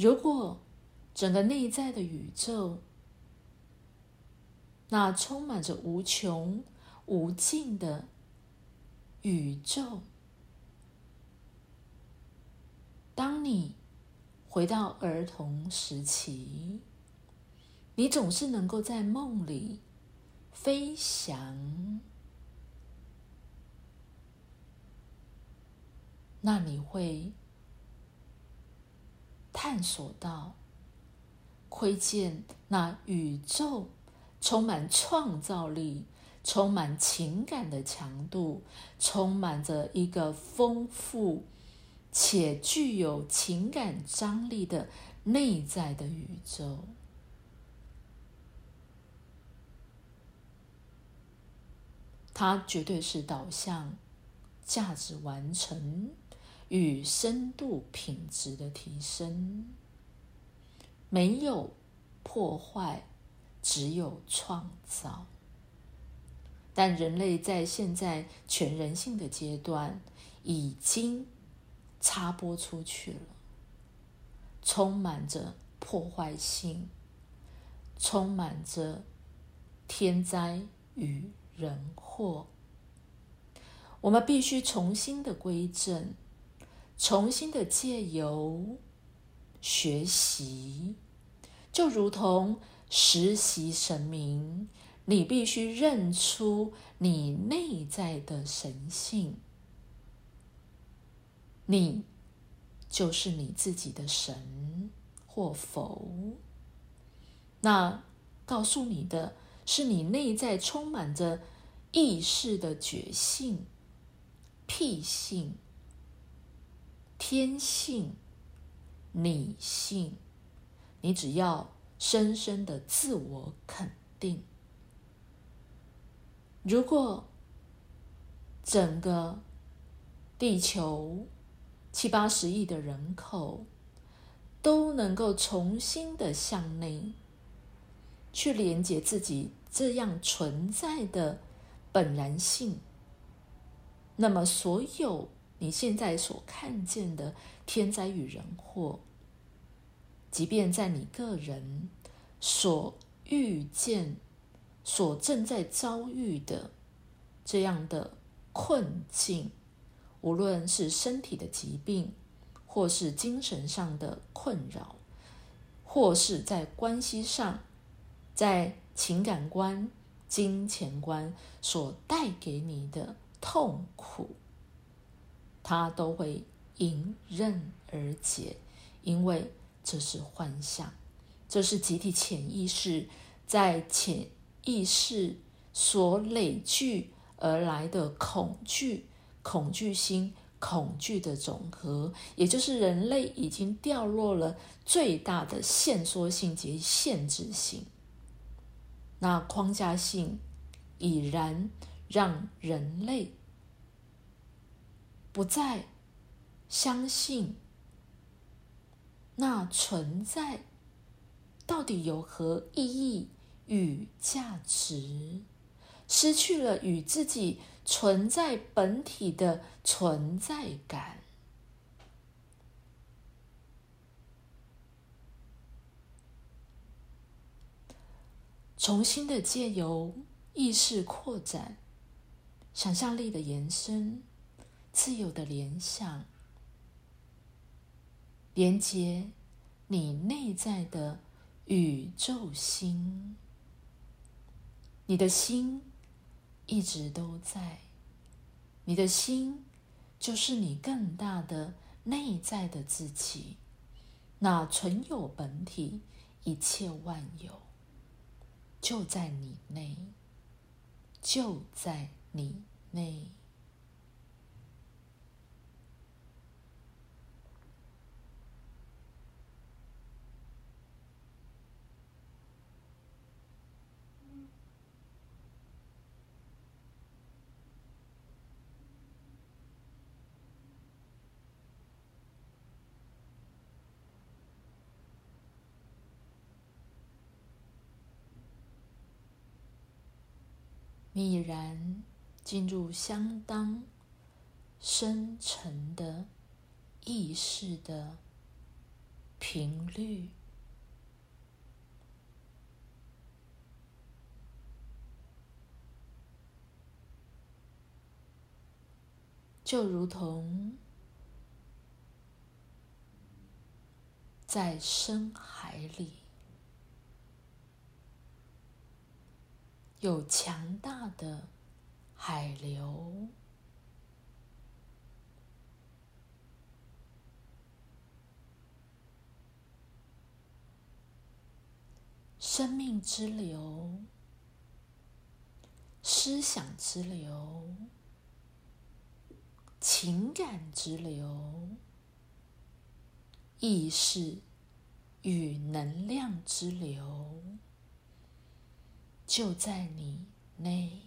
如果整个内在的宇宙，那充满着无穷无尽的宇宙，当你回到儿童时期，你总是能够在梦里飞翔，那你会探索到、窥见那宇宙充满创造力、充满情感的强度，充满着一个丰富且具有情感张力的内在的宇宙。它绝对是导向价值完成与深度品质的提升，没有破坏，只有创造。但人类在现在全人性的阶段，已经插播出去了，充满着破坏性，充满着天灾与。人祸，我们必须重新的归正，重新的借由学习，就如同实习神明，你必须认出你内在的神性，你就是你自己的神或否？那告诉你的。是你内在充满着意识的觉性、癖性、天性、理性。你只要深深的自我肯定。如果整个地球七八十亿的人口都能够重新的向内去连接自己。这样存在的本然性，那么所有你现在所看见的天灾与人祸，即便在你个人所遇见、所正在遭遇的这样的困境，无论是身体的疾病，或是精神上的困扰，或是在关系上，在。情感观、金钱观所带给你的痛苦，它都会迎刃而解，因为这是幻象，这是集体潜意识在潜意识所累聚而来的恐惧、恐惧心、恐惧的总和，也就是人类已经掉落了最大的限缩性及限制性。那框架性已然让人类不再相信那存在到底有何意义与价值，失去了与自己存在本体的存在感。重新的借由意识扩展、想象力的延伸、自由的联想，连接你内在的宇宙心。你的心一直都在，你的心就是你更大的内在的自己，那存有本体，一切万有。就在你内，就在你内。已然进入相当深沉的意识的频率，就如同在深海里。有强大的海流。生命之流，思想之流，情感之流，意识与能量之流，就在你内。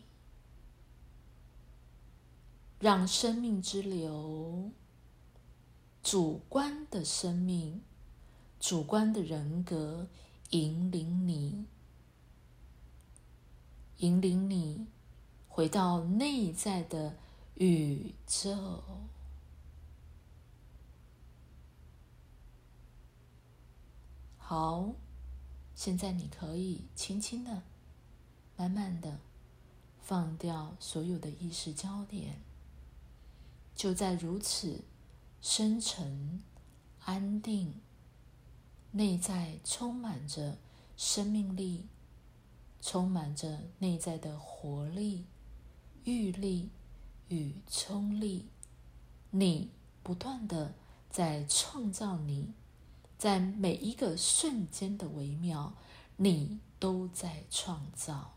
让生命之流，主观的生命，主观的人格。引领你，引领你回到内在的宇宙。好，现在你可以轻轻的、慢慢的放掉所有的意识焦点，就在如此深沉、安定。内在充满着生命力，充满着内在的活力、欲力与冲力。你不断的在创造你，在每一个瞬间的微妙，你都在创造。